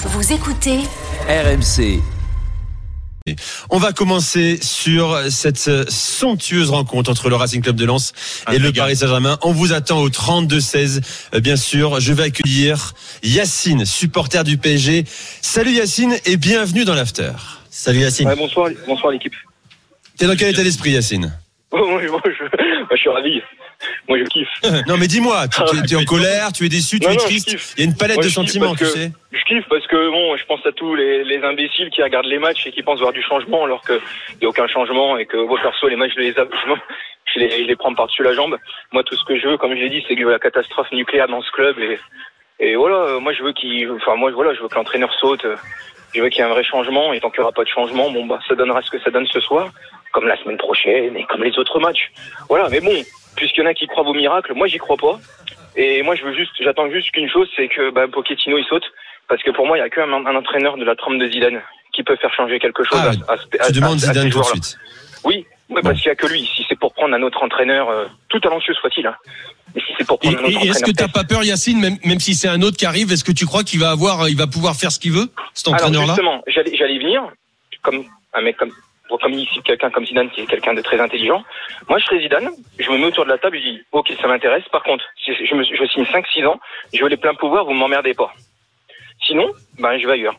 Vous écoutez RMC. On va commencer sur cette somptueuse rencontre entre le Racing Club de Lens et le Paris Saint-Germain. On vous attend au 32-16, euh, bien sûr. Je vais accueillir Yacine, supporter du PSG. Salut Yacine et bienvenue dans l'after. Salut Yacine. Ouais, bonsoir, bonsoir l'équipe. T'es dans quel état d'esprit Yacine? moi, moi, je, moi, je suis ravi. Moi, je kiffe. Non mais dis-moi, tu, tu- tu es en colère, tu es déçu, tu Non, es triste. Il y a une palette Moi, de sentiments, tu que- sais. Je kiffe parce que bon, je pense à tous les, les imbéciles qui regardent les matchs et qui pensent voir du changement alors qu'il n'y a aucun changement et que moi perso les matchs je les, je, les, je les prends par-dessus la jambe. Moi tout ce que je veux, comme je l'ai dit, c'est que je veux la catastrophe nucléaire dans ce club et, et voilà, moi je veux qu'il, enfin moi voilà, je veux que l'entraîneur saute. Je veux qu'il y ait un vrai changement et tant qu'il n'y aura pas de changement, bon bah ça donnera ce que ça donne ce soir, comme la semaine prochaine et comme les autres matchs. Voilà, mais bon, puisqu'il y en a qui croient au miracle, moi j'y crois pas. Et moi je veux juste, j'attends juste qu'une chose, c'est que bah, Pochettino il saute. Parce que pour moi, il n'y a qu'un un entraîneur de la trempe de Zidane qui peut faire changer quelque chose Ah, à, à, Tu demandes Zidane tout de suite. Oui, ouais, parce qu'il n'y a que lui. Si c'est pour prendre un autre entraîneur, euh, tout talentueux soit-il, hein. et si c'est pour Et, prendre un autre et- est-ce que t'as pas peur, Yacine, même, même si c'est un autre qui arrive, est-ce que tu crois qu'il va avoir, il va pouvoir faire ce qu'il veut, cet entraîneur-là? justement, j'allais j'allais y venir, comme un mec comme comme ici, quelqu'un comme Zidane qui est quelqu'un de très intelligent. Moi, je serais Zidane, je me mets autour de la table, je dis, ok, ça m'intéresse. Par contre, je, me, je signe 5-6 ans, je veux les pleins pouvoirs, vous m'emmerdez pas. Sinon, ben, je vais ailleurs.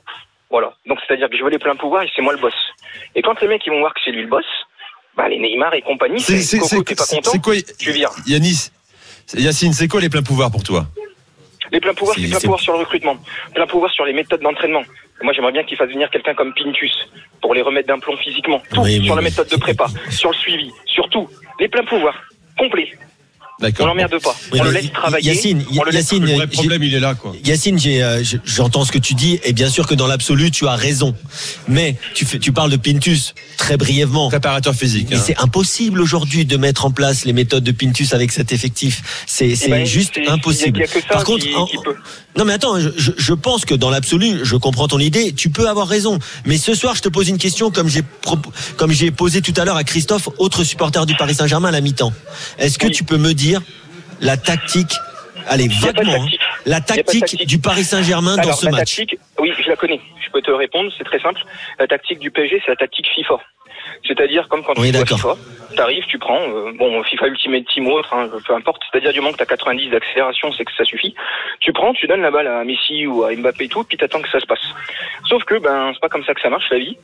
Voilà. Donc, c'est-à-dire que je veux les pleins pouvoirs et c'est moi le boss. Et quand les mecs, ils vont voir que c'est lui le boss, ben, les Neymar et compagnie, C'est pas content, quoi tu vires. Yanis, Yacine, c'est quoi les pleins pouvoirs pour toi? Les pleins pouvoirs, C'est- plein pouvoir sur le recrutement, plein pouvoir sur les méthodes d'entraînement. Moi, j'aimerais bien qu'il fasse venir quelqu'un comme Pintus pour les remettre d'un plomb physiquement. Tout Oui, sur oui, la oui. méthode de prépa, sur le suivi, sur tout. Les pleins pouvoirs, complets. On D'accord. l'emmerde pas. Oui, on le laisse travailler. Yacine, on le laisse Yacine, Le vrai problème, il est là, quoi. Yacine, j'ai, euh, je- j'entends ce que tu dis et bien sûr que dans l'absolu, tu as raison. Mais tu, fais, tu parles de Pintus très brièvement. Préparateur physique. Mais hein. c'est impossible aujourd'hui de mettre en place les méthodes de Pintus avec cet effectif. C'est, c'est Eh ben, juste c'est- impossible. Il y a que ça Par contre, qui, en- qui peut. non mais attends, je, pense que dans l'absolu, je comprends ton idée. Tu peux avoir raison. Mais ce soir, je te pose une question comme j'ai propo- comme j'ai posé tout à l'heure à Christophe, autre supporter du Paris Saint-Germain à la mi-temps. Est-ce que Oui. tu peux me dire la tactique Allez, vaguement. hein. La tactique tactique. du Paris Saint-Germain dans ce la match. tactique, oui, je la connais. Je peux te répondre, c'est très simple. La tactique du PSG, c'est la tactique FIFA. C'est-à-dire comme quand tu Oui, joues à d'accord. FIFA, t'arrives, tu prends, euh, bon, FIFA Ultimate Team ou autre, hein, peu importe. C'est-à-dire du moment que t'as 90 d'accélération, c'est que ça suffit. Tu prends, tu donnes la balle à Messi ou à Mbappé et tout, puis t'attends que ça se passe. Sauf que ben c'est pas comme ça que ça marche la vie.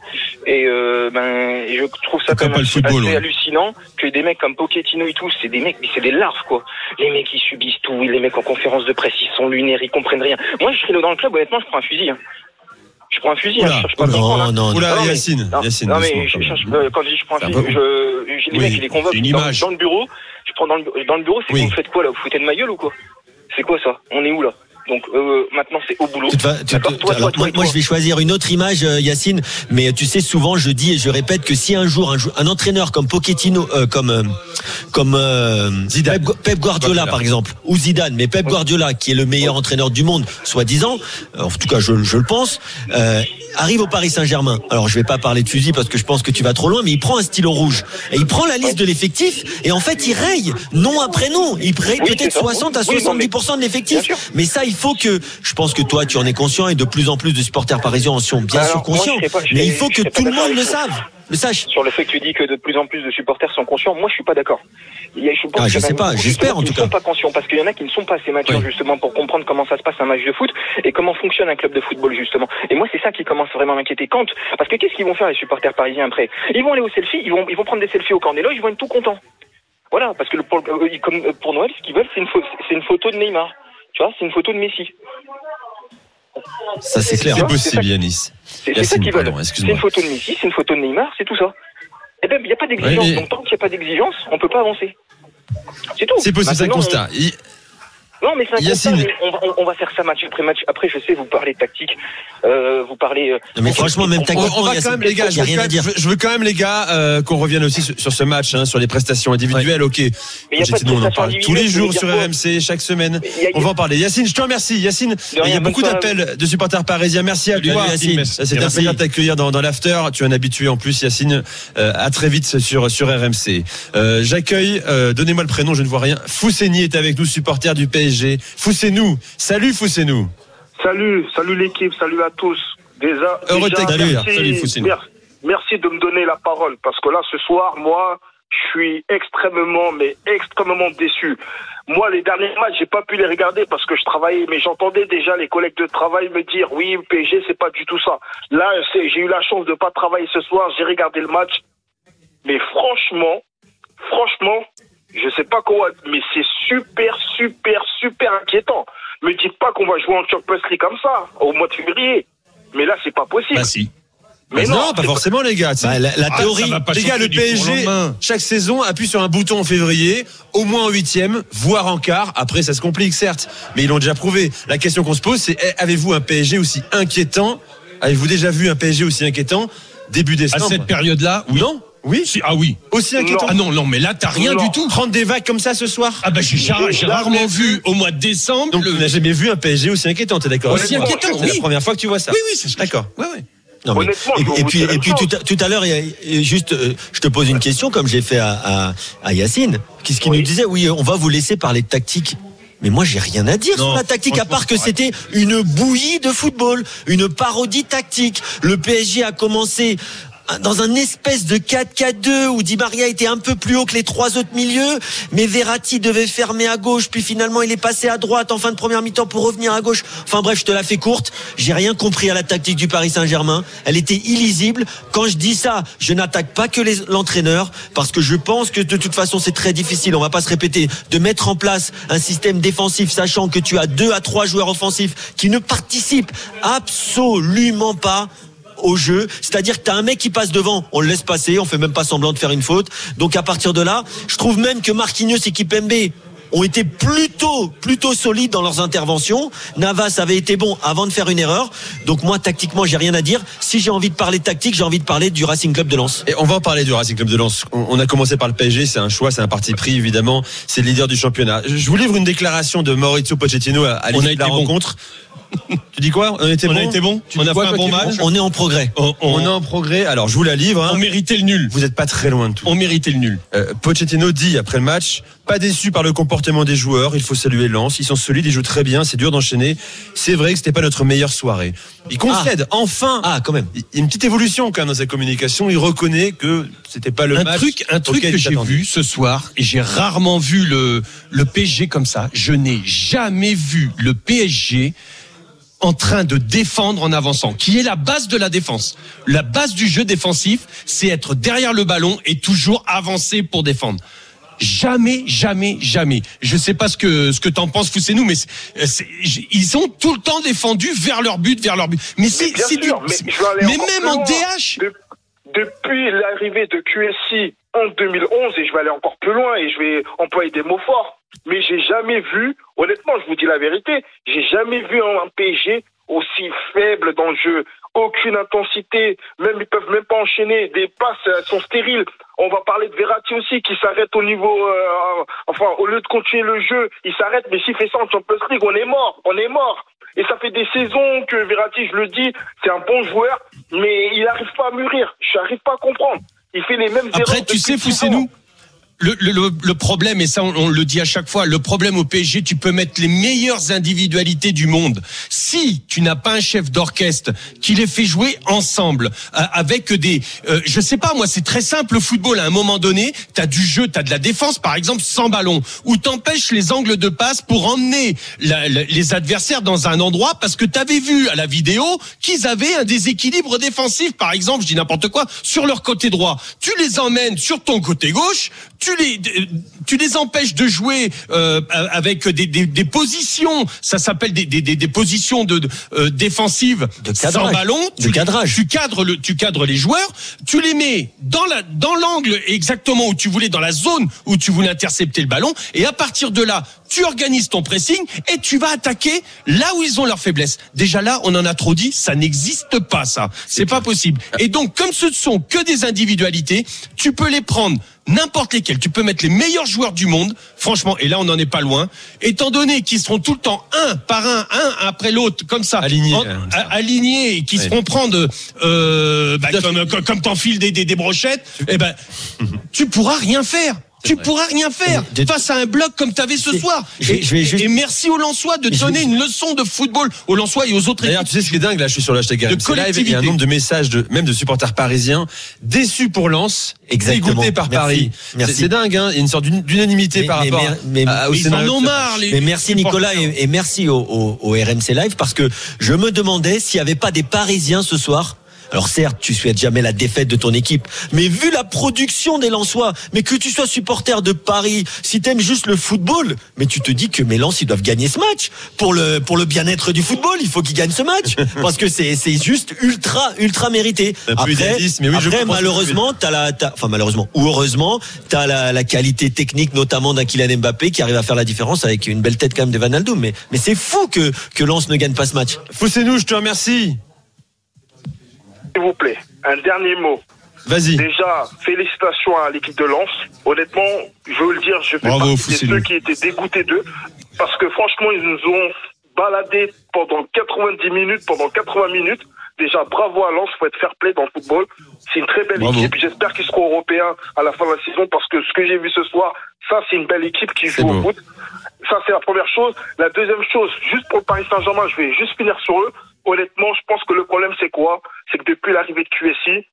Et euh, ben je trouve ça quand même assez, football, assez ouais. hallucinant que des mecs comme Pochettino et tout, c'est des mecs, mais c'est des larves quoi. Les mecs ils subissent tout, les mecs en conférence de presse ils sont lunaires, ils comprennent rien. Moi je serais dans le club honnêtement je prends un fusil. hein. Je prends un fusil, hein, Oula, je cherche pas. Non, non, non. Oula, Non, Yacine, Non, Yacine, non, mais je cherche, euh, quand je dis je prends un fusil, je, je, les Oui, mecs, je les convoque c'est une dans, dans le bureau, je prends dans le, dans le bureau, c'est Oui. vous faites quoi là? Vous foutez de ma gueule ou quoi? C'est quoi ça? On est où là? Donc euh, maintenant c'est au boulot. Tu te vas- tu- Toi, toi, alors, toi moi, je vais choisir une autre image, euh, Yacine. Mais tu sais, souvent, je dis et je répète que si un jour un, un entraîneur comme Pochettino, euh, comme euh, comme euh, Zidane. Pep, Pep Guardiola, par exemple, ou Zidane, mais Pep Guardiola, qui est le meilleur entraîneur du monde, soi-disant, euh, en tout cas, je, je le pense, euh, arrive au Paris Saint-Germain. Alors, je vais pas parler de fusil parce que je pense que tu vas trop loin, mais il prend un stylo rouge et il prend la liste de l'effectif et en fait, il raye nom après nom. Il raye Oui, peut-être c'est ça. 60 à Oui, non, mais- 70% de l'effectif. Mais ça, il faut que, je pense que toi, tu en es conscient et de plus en plus de supporters parisiens en sont bien Alors, sûr conscients. pas- mais il faut que tout le monde le sache, le sache. Sur le fait que tu dis que de plus en plus de supporters sont conscients, moi je suis pas d'accord. Il y a- je Ah, je sais pas, j'espère, en tout ne cas. sont pas conscients parce qu'il y en a qui ne sont pas assez matures Oui. justement pour comprendre comment ça se passe un match de foot et comment fonctionne un club de football justement. Et moi c'est ça qui commence vraiment à m'inquiéter. Quand parce que qu'est-ce qu'ils vont faire les supporters parisiens après? Ils vont aller au selfie, ils vont ils vont prendre des selfies au loges, ils vont être tout contents. Voilà, parce que le- pour, euh, ils- comme, euh, pour Noël, ce qu'ils veulent, c'est une, pho- c'est une photo de Neymar. Tu vois, c'est une photo de Messi. Ça, c'est clair. C'est possible, ça. Yanis. C'est c'est ça veulent. pardon, C'est une photo de Messi, c'est une photo de Neymar, c'est tout ça. Eh ben, il n'y a pas d'exigence. Ouais, mais- Donc, tant qu'il n'y a pas d'exigence, on peut pas avancer. C'est tout. C'est possible, c'est un constat. Il- Non, mais c'est un Yacine. constat, mais on, va- on- on va faire ça match après match. Après, je sais, vous parlez tactique, euh, vous parlez. euh, Non, mais franchement, même On, tactiquement, on va quand même, les gars, il je a veux, rien quand à même, dire. je veux- je veux quand même, les gars, euh, qu'on revienne aussi sur, sur ce match, hein, sur les prestations individuelles. Ok, Mais il y a pas de on en prestations parle tous les individuelles, jours sur dire RMC, chaque semaine. Mais il y a- On va en parler. Yacine, je te remercie. Yacine, il y a beaucoup soirée. d'appels de supporters parisiens. Merci à Salut, toi. Yacine. C'était un Merci. plaisir de t'accueillir dans, dans l'after. Tu es un habitué en plus, Yacine. Euh, à très vite sur, sur RMC. Euh, J'accueille, euh, donnez-moi le prénom, je ne vois rien. Fousseni est avec nous, supporter du PSG. Foussez-nous. Salut Foussez-nous. Salut, salut l'équipe, salut à tous. Déjà, déjà, merci, Salut, merci, merci de me donner la parole parce que là, ce soir, moi, je suis extrêmement, mais extrêmement déçu. Moi, les derniers matchs, j'ai pas pu les regarder parce que je travaillais, mais j'entendais déjà les collègues de travail me dire, oui, PSG, c'est pas du tout ça. Là, j'ai eu la chance de pas travailler ce soir, j'ai regardé le match, mais franchement, franchement, je sais pas quoi, mais c'est super, super, super inquiétant. Me dites pas qu'on va jouer en Champions League comme ça, au mois de février. Mais là, c'est pas possible. Bah si. mais non, pas forcément, les gars. Bah, la, la Ah, théorie. Les gars, le PSG, chaque saison, appuie sur un bouton en février, au moins en huitième, voire en quart. Après, ça se complique, certes, mais ils l'ont déjà prouvé. La question qu'on se pose, c'est eh, avez-vous un PSG aussi inquiétant? Avez-vous déjà vu un PSG aussi inquiétant? Début À décembre cette période-là, oui. Non Oui Si- Ah oui. Aussi inquiétant Ah non, non, mais là, t'as rien Non. du tout. Prendre des vagues comme ça ce soir Ah bah j'ai rarement vu au mois de décembre. Donc, le- tu n'as jamais vu un PSG aussi inquiétant, t'es d'accord Aussi inquiétant, C'est oui. la première fois que tu vois ça. Oui, oui, c'est D'accord. Ouais, ouais. Non, mais- et, puis, et tout à, tout à l'heure, juste, euh, je te pose une question comme j'ai fait à, à, à Yacine, qui, ce qui Oui. nous disait, oui, on va vous laisser parler de tactique. Mais moi, j'ai rien à dire Non, sur la tactique, à part que c'est c'était une bouillie de football, une parodie tactique. Le PSG a commencé dans un espèce de 4-4-2 où Di Maria était un peu plus haut que les trois autres milieux, mais Verratti devait fermer à gauche, puis finalement il est passé à droite en fin de première mi-temps pour revenir à gauche. Enfin bref, je te la fais courte. J'ai rien compris à la tactique du Paris Saint-Germain. Elle était illisible. Quand je dis ça, je n'attaque pas que l'entraîneur, parce que je pense que de toute façon c'est très difficile. On va pas se répéter de mettre en place un système défensif, sachant que tu as deux à trois joueurs offensifs qui ne participent absolument pas au jeu, c'est-à-dire que tu as un mec qui passe devant, on le laisse passer, on fait même pas semblant de faire une faute. Donc à partir de là, je trouve même que Marquinhos et Kipembe ont été plutôt plutôt solides dans leurs interventions. Navas avait été bon avant de faire une erreur. Donc moi tactiquement, j'ai rien à dire. Si j'ai envie de parler tactique, j'ai envie de parler du Racing Club de Lens. Et on va en parler du Racing Club de Lens. On a commencé par le PSG, c'est un choix, c'est un parti pris évidemment. C'est le leader du championnat. Je vous livre une déclaration de Maurizio Pochettino à, l'issue a de la été bon. rencontre. Tu dis quoi? On a été On bon a été bon. Tu On a quoi, fait un bon match. On est en progrès. On, on- On est en progrès. Alors je vous la livre. hein. on méritait le nul. Vous n'êtes pas très loin de tout. On méritait le nul. Euh, Pochettino dit après le match, pas déçu par le comportement des joueurs, il faut saluer Lens, ils sont solides, ils jouent très bien, c'est dur d'enchaîner. C'est vrai que c'était pas notre meilleure soirée. Il concède enfin Ah quand même. il y a une petite évolution quand même dans sa communication, il reconnaît que c'était pas le un match truc, un truc que j'ai vu ce soir et j'ai rarement vu le le PSG comme ça. Je n'ai jamais vu le PSG en train de défendre en avançant, qui est la base de la défense? La base du jeu défensif, c'est être derrière le ballon et toujours avancer pour défendre. Jamais, jamais, jamais. Je sais pas ce que ce que t'en penses, Foussez-nous, mais ils ont tout le temps défendu vers leur but, vers leur but. Mais c'est du- mais même en. DH. De- depuis l'arrivée de QSI en 2011, et je vais aller encore plus loin et je vais employer des mots forts, mais j'ai jamais vu, honnêtement, je vous dis la vérité, j'ai jamais vu un, PSG aussi faible dans le jeu. Aucune intensité, même ils peuvent même pas enchaîner. Des passes elles sont stériles. On va parler de Verratti aussi qui s'arrête au niveau, euh, enfin au lieu de continuer le jeu, il s'arrête. Mais s'il fait ça en Champions League, on est mort, on est mort. Et ça fait des saisons que Verratti, je le dis, c'est un bon joueur, mais il n'arrive pas à mûrir. Je n'arrive pas à comprendre. Il fait les mêmes erreurs. Après, tu sais. Foussez-nous, le, le, le, problème, et ça on, on le dit à chaque fois, le problème au PSG, tu peux mettre les meilleures individualités du monde. Si tu n'as pas un chef d'orchestre qui les fait jouer ensemble, euh, avec des... euh, je sais pas, moi c'est très simple, le football, à un moment donné, tu as du jeu, tu as de la défense, par exemple, sans ballon, où t'empêches les angles de passe pour emmener la- la- les adversaires dans un endroit, parce que tu avais vu à la vidéo qu'ils avaient un déséquilibre défensif, par exemple, je dis n'importe quoi, sur leur côté droit. Tu les emmènes sur ton côté gauche, les, tu les empêches de jouer euh, avec des, des, des, positions, ça s'appelle des, des, des, positions de, de euh, défensives De sans cadrage. ballon. De Tu, cadrage. tu cadres le, tu cadres les joueurs, tu les mets dans la, dans l'angle exactement où tu voulais, dans la zone où tu voulais intercepter le ballon, et à partir de là, tu organises ton pressing et tu vas attaquer là où ils ont leurs faiblesses. Déjà là, on en a trop dit, ça n'existe pas ça. C'est pas possible. Et donc, comme ce ne sont que des individualités, tu peux les prendre n'importe lesquels. Tu peux mettre les meilleurs joueurs du monde, franchement, et là on n'en est pas loin. Étant donné qu'ils seront tout le temps un par un, un après l'autre, comme ça, Alignés, hein, alignés, et qui Ouais. se font prendre euh, bah, comme, comme, comme t'enfiles des, des, des brochettes, eh ben, tu pourras rien faire. Tu vrai. pourras rien faire De- face à un bloc comme tu avais ce soir. je vais- Et, je vais juste- et merci aux Lensois de Je- donner une leçon de football aux Lensois et aux autres D'ailleurs, équipes. tu sais ce qui est dingue, là, je suis sur le hashtag De RMC Live, il y a un collectivité. nombre de messages, de, même de supporters parisiens, déçus pour Lens, Exactement. dégoûtés par Merci. Paris. Merci. C'est dingue, hein, il y a une sorte d'unanimité Mais- par mais- rapport mais- à- au Mais ont de- marre, les Mais merci. Nicolas et, et merci au, au- au RMC Live parce que je me demandais s'il n'y avait pas des Parisiens ce soir. Alors certes, tu souhaites jamais la défaite de ton équipe, mais vu la production des Lensois, mais que tu sois supporter de Paris, si t'aimes juste le football, mais tu te dis que mes Lens ils doivent gagner ce match pour le pour le bien-être du football, il faut qu'ils gagnent ce match parce que c'est c'est juste ultra ultra mérité. Après, mais oui, après, malheureusement, t'as la t'as- enfin malheureusement ou heureusement, t'as la, la qualité technique notamment d'un Kylian Mbappé qui arrive à faire la différence avec une belle tête quand même de Van Aldoum. Mais mais c'est fou que que Lens ne gagne pas ce match. Foussez-nous, je te remercie. S'il vous plaît, un dernier mot. Vas-y. Déjà, félicitations à l'équipe de Lens. Honnêtement, je veux le dire, je fais Bravo, partie de Foussine. ceux qui étaient dégoûtés d'eux. Parce que franchement, ils nous ont baladés pendant 90 minutes, pendant 80 minutes. Déjà, bravo à Lens, faut être fair play dans le football. C'est une très belle Bravo. équipe. J'espère qu'ils seront européens à la fin de la saison parce que ce que j'ai vu ce soir, ça, c'est une belle équipe qui joue au foot. Ça, c'est la première chose. La deuxième chose, juste pour le Paris Saint-Germain, je vais juste finir sur eux. Honnêtement, je pense que le problème, c'est quoi? C'est que depuis l'arrivée de QSI,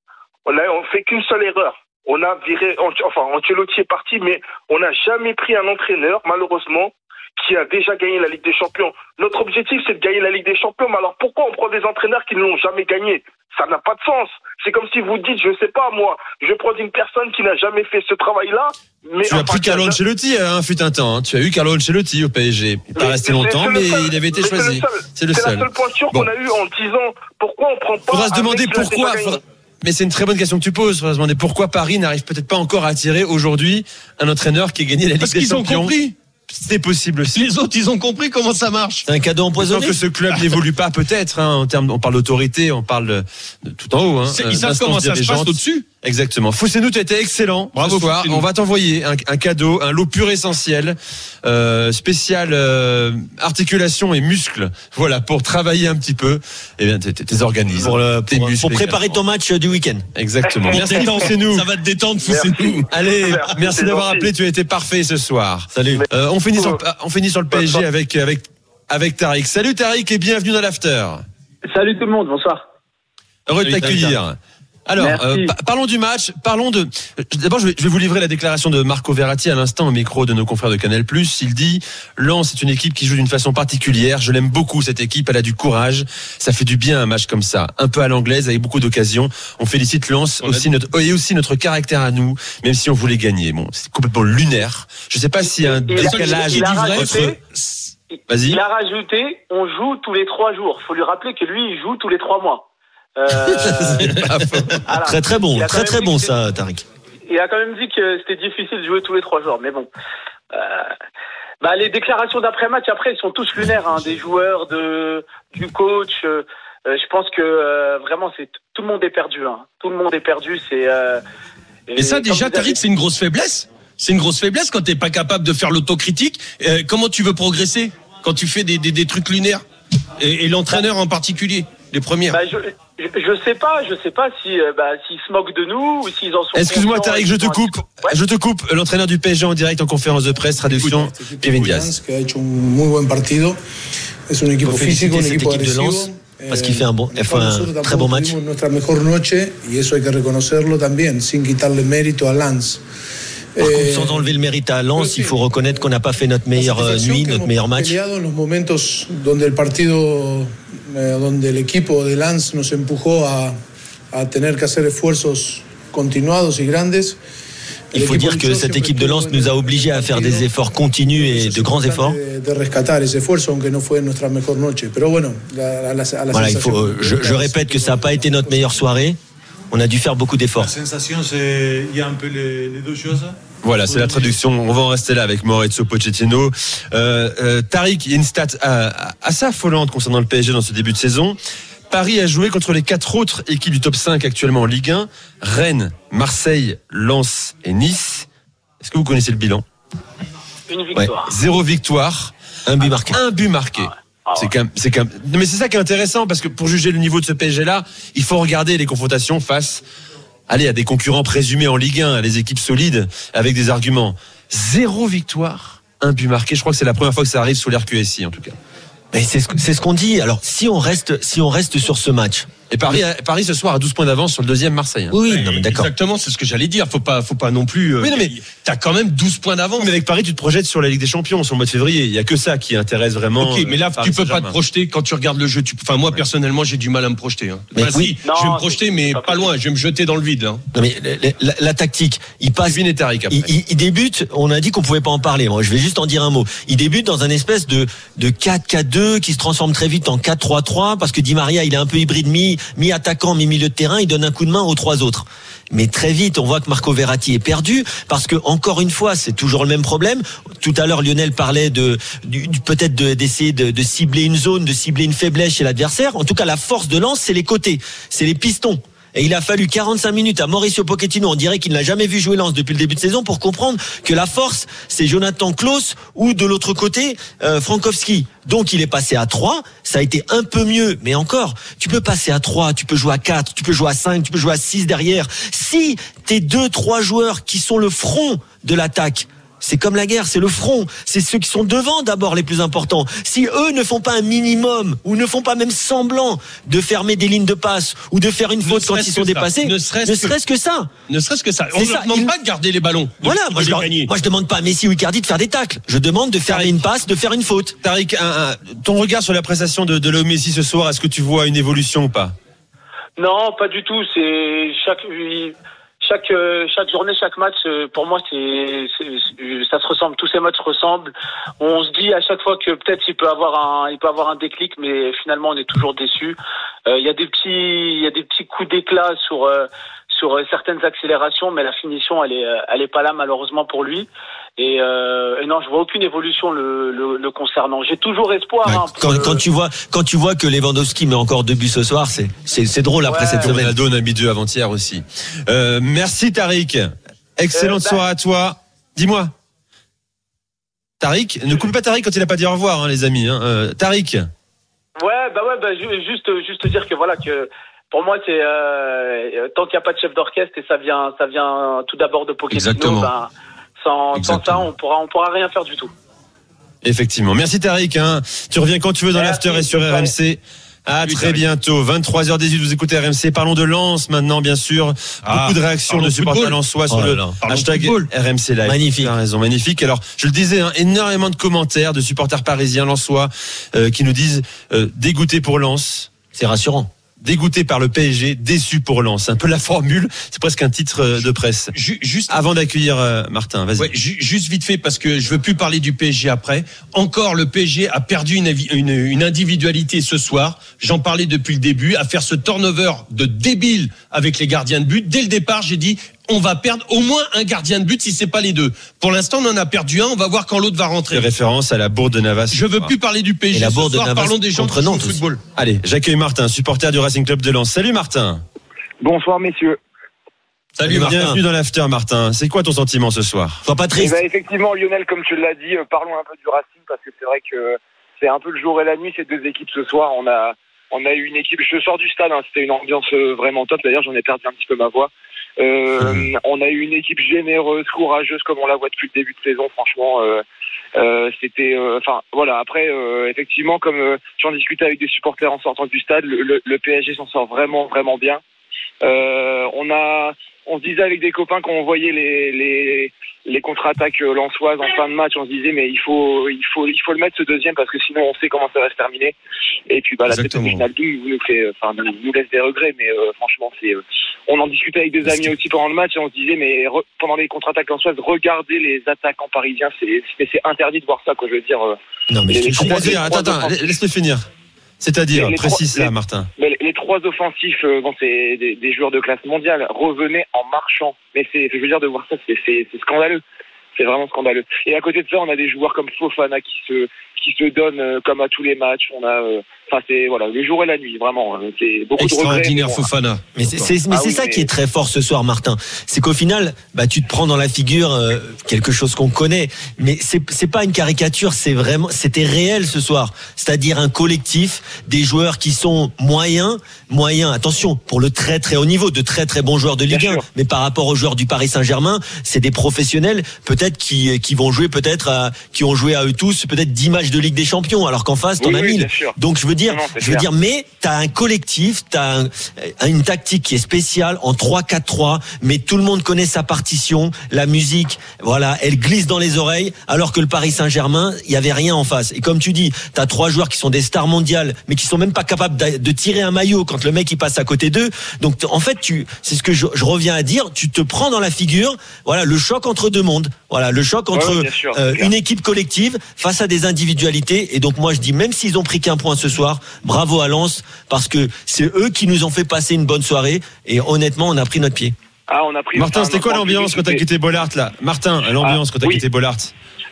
on a fait qu'une seule erreur. On a viré, enfin, Ancelotti est parti, mais on n'a jamais pris un entraîneur, malheureusement, qui a déjà gagné la Ligue des Champions. Notre objectif, c'est de gagner la Ligue des Champions, mais alors pourquoi on prend des entraîneurs qui ne l'ont jamais gagné? Ça n'a pas de sens. C'est comme si vous dites, je sais pas moi, je prends une personne qui n'a jamais fait ce travail-là, mais Tu as pris Carlo Ancelotti, hein, fut un temps. hein. Tu as eu Carlo Ancelotti au PSG. Il n'est pas resté c'est- longtemps, c'est mais seul. il avait été choisi. C'est le C'est seul. la seule pointure Bon. qu'on a eue en disant pourquoi on prend pas. Faudra se demander pourquoi. faudra- Mais c'est une très bonne question que tu poses. Faudra se demander pourquoi Paris n'arrive peut-être pas encore à attirer aujourd'hui un entraîneur qui a gagné la Ligue Parce des qu'ils ont Champions. compris. C'est possible aussi. Les autres, ils ont compris comment ça marche. C'est un cadeau Tant empoisonné. que ce club n'évolue pas, peut-être. Hein, en termes, on parle d'autorité, on parle de, de tout en haut. Hein, C'est- euh, Ils savent d'instance comment ça se passe au-dessus. Exactement. Foussez-nous, tu as été excellent Bravo, ce soir. On va t'envoyer un, un cadeau, un lot pur essentiel, euh, spécial euh, articulation et muscles. Voilà, pour travailler un petit peu. Eh bien, tes, tes- organismes. Pour, le, tes pour, muscles pour préparer également. ton match euh, du week-end. Exactement. Merci. Foussez-nous. Ça va te détendre. Foussez-nous. Allez, Merci, merci d'avoir appelé. Tu as été parfait ce soir. Salut. Euh, on finit sur, le- on finit sur le PSG avec avec avec Tariq. Salut Tariq et bienvenue dans l'after. Salut tout le monde, bonsoir. Heureux de Salut, t'accueillir. Alors, euh, pa- parlons du match. Parlons de. D'abord, je vais, je vais vous livrer la déclaration de Marco Verratti à l'instant au micro de nos confrères de Canal+. Il dit Lens est une équipe qui joue d'une façon particulière. Je l'aime beaucoup cette équipe. Elle a du courage. Ça fait du bien un match comme ça, un peu à l'anglaise avec beaucoup d'occasions. On félicite Lens On aussi notre et aussi notre caractère à nous, même si on voulait gagner. Bon, c'est complètement lunaire. Je sais pas s'il y a un Il décalage il a entre. rajouté- Vas-y. Il a rajouté, on joue tous les trois jours. Faut lui rappeler que lui, il joue tous les trois mois. Euh, alors, Très très bon, très très bon ça, Tariq. Il a quand même dit que c'était difficile de jouer tous les trois jours, mais bon. Euh, bah, les déclarations d'après-match, après, ils sont tous lunaires, hein, des joueurs, de, du coach. euh, je pense que euh, vraiment, c'est tout le monde est perdu. Hein. Tout le monde est perdu. C'est. Euh, Et ça, déjà, avez- Tariq, c'est une grosse faiblesse. C'est une grosse faiblesse quand t'es pas capable de faire l'autocritique. Comment tu veux progresser quand tu fais des, des, des trucs lunaires? Et, et l'entraîneur en particulier, les premières. Bah, je, je, je sais pas, je sais pas si euh, bah, s'ils se moquent de nous ou s'ils en sont. Excuse-moi Tariq, je te un coupe. Ouais. Je te coupe. L'entraîneur du PSG en direct en conférence de presse, traduction, Kevin Diaz. que ha hecho un muy buen partido. Es un Il equipo faut físico, féliciter un cette equipo équipe de. Lens parce qu'il fait un bon, elle fait Nosotros un très bon match. nuestra mejor noche y eso hay que reconocerlo también, sin quitarle mérito a Lens. Par contre, Eh, sans enlever le mérite à Lens, il faut reconnaître qu'on n'a pas fait notre meilleure euh, nuit, notre meilleur match. peleado en los momentos donde el partido, eh, donde el equipo de Lens nos empujó a, a tener que hacer esfuerzos continuados y grandes. Il faut dire que cette équipe de Lens nous a obligés à faire des efforts continus et de grands efforts. Voilà, il faut, je, je répète que ça n'a pas été notre meilleure soirée. On a dû faire beaucoup d'efforts. La sensation, c'est il y a un peu les, les deux choses. Voilà, c'est la traduction. On va en rester là avec Maurizio Pochettino. Euh, euh, Tariq, il y a une stat euh, assez affolante concernant le PSG dans ce début de saison. Paris a joué contre les quatre autres équipes du top 5 actuellement en Ligue 1. Rennes, Marseille, Lens et Nice. Est-ce que vous connaissez le bilan? Une victoire. Zéro victoire. Un but marqué. Un but marqué. Ah C'est quand même, c'est quand même- non, mais c'est ça qui est intéressant parce que pour juger le niveau de ce PSG là, il faut regarder les confrontations face, allez, à des concurrents présumés en Ligue 1, à des équipes solides avec des arguments. Zéro victoire, un but marqué. Je crois que c'est la première fois que ça arrive sous l'RQSI en tout cas. Mais c'est ce, c'est ce qu'on dit. Alors, si on reste, si on reste sur ce match. Et Paris, Paris ce soir a 12 points d'avance sur le deuxième Marseille. hein. Oui, oui, non, mais d'accord. Exactement, c'est ce que j'allais dire. Faut pas, faut pas non plus. euh, Oui, non, mais- t'as quand même 12 points d'avance. Mais avec Paris, tu te projettes sur la Ligue des Champions sur le mois de février. Il y a que ça qui intéresse vraiment. Ok, mais là, euh, tu Paris peux pas te projeter quand tu regardes le jeu. Tu... Enfin, moi, personnellement, j'ai du mal à me projeter. Hein. Mais Enfin, oui. si, Non, je vais me projeter, mais pas pas loin. Je vais me jeter dans le vide. hein. Non, mais la, la- la tactique, il passe. Kevin et Tariq après. Il, il- il débute, on a dit qu'on pouvait pas en parler. Moi, je vais juste en dire un mot. Il débute dans un espèce de, de 4-4-2 qui se transforme très vite en 4-3-3 parce que Di Maria, il est un peu hybride, mi, mi-attaquant, mi-milieu de terrain. Il donne un coup de main aux trois autres. Mais très vite, on voit que Marco Verratti est perdu parce que encore une fois, c'est toujours le même problème. Tout à l'heure, Lionel parlait de, du- peut-être de- d'essayer de, de cibler une zone, de cibler une faiblesse chez l'adversaire. En tout cas, la force de lance, c'est les côtés, c'est les pistons. Et il a fallu 45 minutes à Mauricio Pochettino. On dirait qu'il n'a jamais vu jouer Lens depuis le début de saison pour comprendre que la force, c'est Jonathan Klaus ou de l'autre côté, euh, Frankowski. Donc il est passé à 3. Ça a été un peu mieux. Mais encore, tu peux passer à 3, tu peux jouer à 4, tu peux jouer à 5, tu peux jouer à 6 derrière. Si tes deux, trois joueurs qui sont le front de l'attaque, c'est comme la guerre, c'est le front. C'est ceux qui sont devant d'abord les plus importants. Si eux ne font pas un minimum ou ne font pas même semblant de fermer des lignes de passe ou de faire une Ne faute quand ils sont dépassés, Ne serait-ce que- que ça. Ne serait-ce que ça. On ne demande il- pas de garder les ballons. de- Voilà, moi je, moi je demande pas à Messi ou Icardi de faire des tacles. Je demande de fermer une passe, de faire une faute. Tariq, un- un- ton regard sur la prestation de, de Léo Messi ce soir, est-ce que tu vois une évolution ou pas? Non, pas du tout. C'est chaque chaque euh, chaque journée, chaque match. euh, Pour moi, c'est ça se ressemble. Tous ces matchs se ressemblent. On se dit à chaque fois que peut-être il peut avoir un il peut avoir un déclic, mais finalement on est toujours déçu. Euh, Il y a des petits il y a des petits coups d'éclat sur sur euh, certaines accélérations, mais la finition elle est euh, elle est pas là malheureusement pour lui. Et, euh, et non, je vois aucune évolution le, le, le concernant. J'ai toujours espoir. hein, Quand, le- quand tu vois, quand tu vois que Lewandowski met encore deux buts ce soir, c'est, c'est, c'est drôle après Ouais. cette semaine. Ronaldo en a mis deux avant-hier aussi. Euh, merci Tariq. Excellente Euh, bah- soirée à toi. Dis-moi. Tariq, ne coupe pas Tariq quand il a pas dit au revoir, hein, les amis. Hein. Euh, Tariq. Ouais, bah ouais, bah ju- juste, juste dire que voilà que pour moi c'est euh, tant qu'il n'y a pas de chef d'orchestre et ça vient, ça vient tout d'abord de Pochettino. Exactement. Ben, sans, sans ça, on pourra, on pourra rien faire du tout. Effectivement. Merci Tariq. Hein. Tu reviens quand tu veux dans l'after et sur RMC. À Salut, très bientôt. 23h18, vous écoutez RMC. Parlons de Lens maintenant, bien sûr. Ah, Beaucoup de réactions de supporters lensois sur Oh là le là. Hashtag football. RMC Live. Magnifique. As raison, magnifique. Alors, je le disais, hein, énormément de commentaires de supporters parisiens lensois euh, qui nous disent euh, dégoûtés pour Lens. C'est rassurant. Dégoûté par le PSG, déçu pour Lens. C'est un peu la formule, c'est presque un titre euh, de presse. Ju- Juste Avant d'accueillir euh, Martin, vas-y. Ouais, ju- juste vite fait parce que je veux plus parler du PSG après. Encore le PSG a perdu une, une, une individualité ce soir. J'en parlais depuis le début à faire ce turnover de débile avec les gardiens de but. Dès le départ, j'ai dit on va perdre au moins un gardien de but si c'est pas les deux. Pour l'instant, on en a perdu un. On va voir quand l'autre va rentrer. référence à la bourde de Navas. Je veux plus parler du PSG Et la ce bourde de. Navas Parlons des gens contre qui Nantes football. Allez, j'accueille Martin, supporter du Racing Club de Lens. Salut Martin. Bonsoir messieurs. Salut Martin. Bienvenue dans l'after Martin. C'est quoi ton sentiment ce soir? Sois pas Eh triste. ben, effectivement Lionel, comme tu l'as dit, euh, parlons un peu du Racing parce que c'est vrai que c'est un peu le jour et la nuit ces deux équipes ce soir. On a on a eu une équipe. Je sors du stade, hein, c'était une ambiance euh, vraiment top. D'ailleurs, j'en ai perdu un petit peu ma voix. Euh, on a eu une équipe généreuse, courageuse, comme on la voit depuis le début de saison. Franchement, euh, euh, c'était. euh, Enfin, voilà. Après, euh, effectivement, comme j'en discutais avec des supporters en sortant du stade, le, le- le PSG s'en sort vraiment, vraiment bien. On a on se disait avec des copains quand on voyait les, les, les contre-attaques euh, lançoises en fin de match, on se disait mais il faut, il faut, il faut le mettre ce deuxième parce que sinon on sait comment ça va se terminer. Et puis bah la tête Exactement. originale nous fait, enfin nous, nous laisse des regrets, mais euh, franchement c'est, euh, on en discutait avec des amis aussi pendant le match et on se disait mais re- pendant les contre-attaques lançoises, regardez les attaquants parisiens, c'est, c'est, c'est interdit de voir ça quoi. Je veux dire. euh, Non, mais les- je- les je- les attends, attends, laisse-le finir. C'est-à-dire, précise ça, les- Martin. mais les, trois offensifs, euh, bon, c'est des, des joueurs de classe mondiale, revenaient en marchant. Mais c'est, je veux dire, de voir ça, c'est scandaleux. C'est vraiment scandaleux. Et à côté de ça, on a des joueurs comme Fofana qui se, qui se donnent euh, comme à tous les matchs. On a, euh, enfin, c'est voilà, le jour et la nuit, vraiment. euh, C'est beaucoup de regrets. Extraordinaire Fofana. Mais c'est c'est- mais Ah c'est oui, ça mais- qui est très fort ce soir, Martin. C'est qu'au final, bah, tu te prends dans la figure euh, quelque chose qu'on connaît, mais c'est c'est pas une caricature, c'est vraiment, c'était réel ce soir. C'est-à-dire un collectif, des joueurs qui sont moyens, moyens. Attention, pour le très très haut niveau, de très très bons joueurs de Ligue Bien 1. sûr. Mais par rapport aux joueurs du Paris Saint-Germain, c'est des professionnels, peut-être qui qui vont jouer peut-être, à- qui ont joué à eux tous, peut-être 10 matchs de Ligue des Champions, alors qu'en face, t'en Oui, as oui, 1000. bien sûr. Donc je veux dire, Non, je veux clair. dire, mais t'as un collectif, t'as un- euh, une tactique qui est spéciale en 3-4-3, mais tout le monde connaît sa partition, la musique, voilà, elle glisse dans les oreilles, alors que le Paris Saint-Germain, il y avait rien en face. Et comme tu dis, t'as trois joueurs qui sont des stars mondiales, mais qui sont même pas capables de tirer un maillot quand le mec il passe à côté d'eux. Donc en fait, tu, c'est ce que je, je reviens à dire, tu te prends dans la figure, voilà, le choc entre deux mondes, voilà, le choc entre ouais, bien sûr, euh, une équipe collective face à des Et donc moi je dis, même s'ils ont pris qu'un point ce soir, bravo à Lens, parce que c'est eux qui nous ont fait passer une bonne soirée. Et honnêtement, on a pris notre pied. Ah, on a pris. Martin, c'était quoi l'ambiance quand t'as quitté Bollard, là Martin, l'ambiance Ah, quand t'as oui. quitté Bollard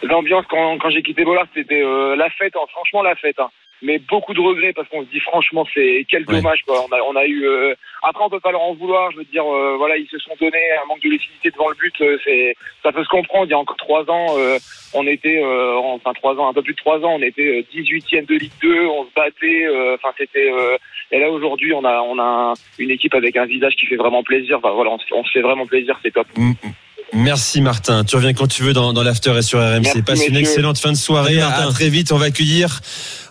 L'ambiance quand, quand j'ai quitté Bollard, c'était euh, la fête, hein, franchement la fête. hein. Mais beaucoup de regrets parce qu'on se dit franchement c'est quel dommage quoi. On a, on a eu euh, après on peut pas leur en vouloir. Je veux dire euh, voilà ils se sont donnés un manque de lucidité devant le but. euh, c'est ça peut se comprendre. Il y a encore trois ans euh, on était euh, enfin trois ans un peu plus de trois ans on était 18e de Ligue 2. On se battait. euh, Enfin c'était euh, et là aujourd'hui on a on a un- une équipe avec un visage qui fait vraiment plaisir. Enfin voilà on, se- on se fait vraiment plaisir. C'est top. M- Merci Martin. Tu reviens quand tu veux dans, dans l'after et sur RMC. Merci, Passe une excellente fin de soirée. À, Martin. à très vite. On va accueillir,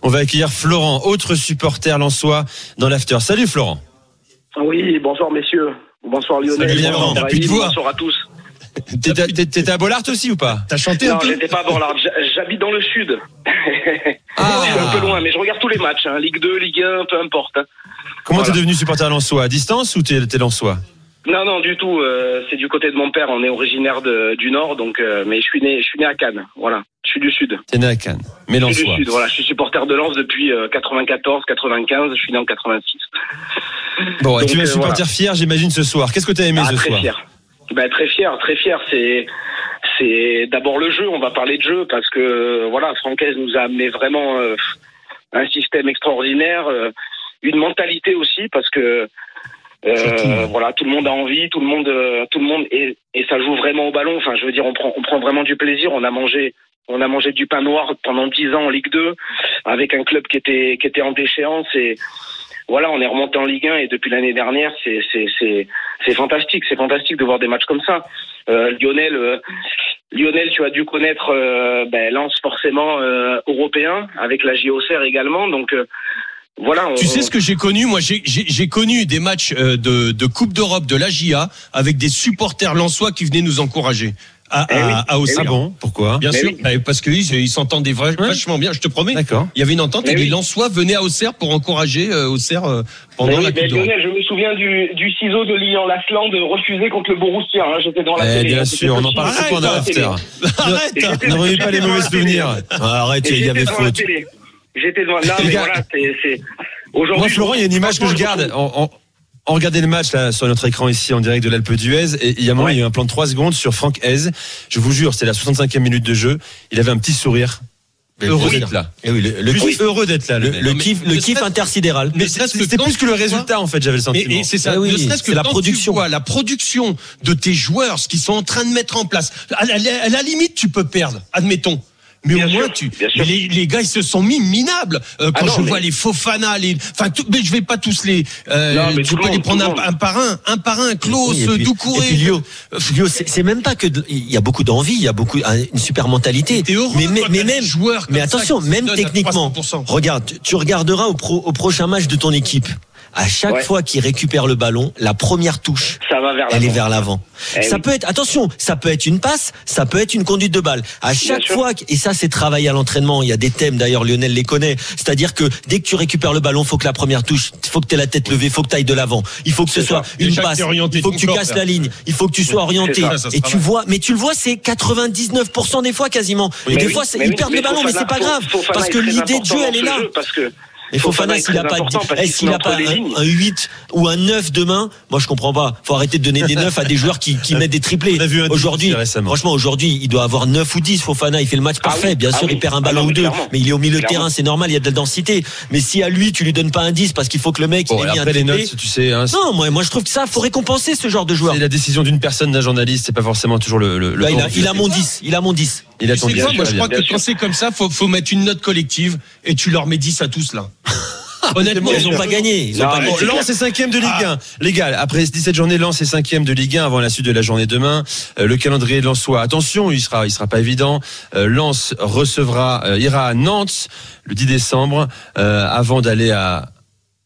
on va accueillir Florent, autre supporter lensois dans l'after. Salut Florent. Oui, bonsoir messieurs. Bonsoir Lionel. Salut, bonsoir Brahim, plus de voix. Bonsoir à tous. T'étais à Bollard aussi ou pas T'as chanté un Non, peu j'étais pas à Borlard. J'- J'habite dans le sud. Ah. Je suis un peu loin, mais je regarde tous les matchs. hein. Ligue 2, Ligue 1, peu importe. hein. Comment Voilà. t'es devenu supporter lensois? À distance ou t'es t'es lensois? Non, non, du tout. euh, c'est du côté de mon père. On est originaire de- du Nord, donc. euh, mais je suis né, je suis né à Cannes. Voilà. Je suis du sud. T'es né à Cannes, mais Je suis du sud. Voilà. Je suis supporter de Lens depuis euh, 94, 95. Je suis né en 86. Bon, et Donc, tu es un euh, supporter voilà. fier, j'imagine, ce soir. Qu'est-ce que t'as aimé Ah, ce très soir fier. Bah, très fier, très fier. C'est c'est d'abord le jeu. On va parler de jeu parce que voilà, Francaise nous a amené vraiment euh, un système extraordinaire, euh, une mentalité aussi parce que euh, voilà, tout le monde a envie, tout le monde, euh, tout le monde et, et ça joue vraiment au ballon. Enfin, je veux dire, on prend on prend vraiment du plaisir. On a mangé. On a mangé du pain noir pendant 10 ans en Ligue 2 avec un club qui était qui était en déchéance et voilà, on est remonté en Ligue 1 et depuis l'année dernière, c'est c'est c'est c'est fantastique, c'est fantastique de voir des matchs comme ça. Euh, Lionel, euh, Lionel, tu as dû connaître euh, ben, Lens forcément euh, européen avec la JOCR également, donc voilà. Tu sais ce que j'ai connu? Moi, j'ai- j'ai j'ai connu des matchs euh, de, de Coupe d'Europe de la JA avec des supporters lensois qui venaient nous encourager. À, Eh oui, à, à Auxerre. Ah bon? Pourquoi? Bien Mais sûr, oui. bah, parce qu'ils ils s'entendaient vachement bien, je te promets. D'accord. Il y avait une entente Mais et les oui. Lensois venaient à Auxerre pour encourager euh, Auxerre euh, pendant oui, la mais Coupe. Lionel, je me souviens du, du ciseau de Lilian Lasland refusé contre le Borussia. Hein, J'étais dans la Eh, télé. bien hein, sûr, on en pendant J'étais dans la l'after. Arrête j'étais- Ne revenez pas les mauvais souvenirs. Arrête, il y avait faute. J'étais devant. Non, mais voilà, c'est. Moi, Florent, il y a une image que je garde. On, on- on regardait le match là sur notre écran ici en direct de l'Alpe d'Huez et il y a un moment, Ouais. il y a eu un plan de 3 secondes sur Franck Hez. Je vous jure, c'était la 65e minute de jeu. Il avait un petit sourire. Heureux d'être là. Oui, le, kiff, heureux d'être là. le, kiff, le kiff intersidéral. Mais C'était plus que le résultat en fait, j'avais le sentiment. et c'est ça, Ah oui, ne que c'est la production. vois la production de tes joueurs, ce qu'ils sont en train de mettre en place. À la, à la limite, tu peux perdre, admettons. Mais Bien au moins, sûr, tu. les, les gars, ils se sont mis minables. Euh, quand Ah non, je mais- vois les Fofana, les. Enfin, tout, mais je vais pas tous les. Euh, Non, mais le pas les prendre un, par un, un par un. Klaus, Oui, Doucouré. Et puis Lio, Lio, c'est même pas que il y a beaucoup d'envie, il y a beaucoup une super mentalité. Heureux mais mais, quand mais même comme mais attention, même techniquement. 300%. Regarde, tu- tu regarderas au, pro- au prochain match de ton équipe. À chaque Ouais. fois qu'il récupère le ballon, la première touche, Ça va vers elle est l'avant. vers l'avant. Eh ça oui. peut être, attention, ça peut être une passe, ça peut être une conduite de balle. À chaque fois, et ça c'est travaillé à l'entraînement, il y a des thèmes d'ailleurs, Lionel les connaît, c'est-à-dire que dès que tu récupères le ballon, faut que la première touche, faut que tu aies la tête levée, faut que tu ailles de l'avant, il faut que ce soit ça. une Déjà passe, il faut que tu corps, casses la ligne, il faut que tu sois orienté. ça, ça se et tu vois, mais tu le vois, c'est 99% des fois quasiment. Et Mais des oui, fois, ils oui, perdent le ballon, mais c'est pas grave, parce que l'idée de jeu, elle est là. Parce que Et Fofana, s'il a très pas, eh, s'il a pas un, lignes. un 8 ou un 9 demain, moi je comprends pas. Faut arrêter de donner des 9 à des joueurs qui, qui mettent des triplés. On a vu un Aujourd'hui, franchement, aujourd'hui, il doit avoir 9 ou 10. Fofana, il fait le match Ah parfait. oui, Bien ah sûr, oui. il perd un Ah ballon non, ou deux, clairement. mais il est au milieu de terrain, c'est normal, il y a de la densité. Mais si à lui, tu lui donnes pas un 10 parce qu'il faut que le mec Bon, il ait mis un les notes, tu sais, hein, Non, moi, moi je trouve que ça, faut récompenser ce genre de joueur. c'est la décision d'une personne, d'un journaliste, c'est pas forcément toujours le. le, le Là, il, a, il a mon 10. Il a mon 10. Il bien quoi, moi je crois bien que sûr. quand c'est comme ça, faut, faut mettre une note collective et tu leur mets 10 à tous là. Honnêtement, Ils ont pas gagné. Ils ont Non, pas gagné. Lens est cinquième de Ligue 1. Les gars, après 17 journées, Lens est cinquième de Ligue 1 avant la suite de la journée demain. Euh, le calendrier de Lensois, attention, il sera, il sera pas évident. Euh, Lens recevra, euh, ira à Nantes le 10 décembre euh, avant d'aller à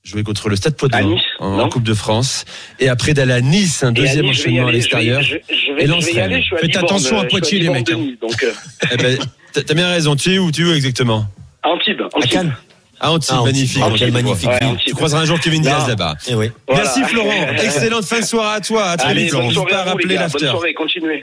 jouer contre le Stade À Poitvin Nice, en, Coupe de France et après d'aller à Nice, un à deuxième Nice, enchaînement à aller, l'extérieur. Je je vais Et je vais à Faites attention à je suis Poitiers, les mecs, hein. euh, Eh ben, t'as bien raison. Tu es où, tu es où exactement? À Antibes. À Antibes. Cannes. À Antibes, Ah, magnifique. Antibes, magnifique Ouais, ville. Antibes. Tu croiseras un jour Kevin Diaz Non. là-bas. Eh oui. Voilà. Merci Florent. Excellente fin de soirée à toi. À très Allez, vite, bonne soirée à à vous, les rappeler gars. Bonne l'after. soirée, continuez.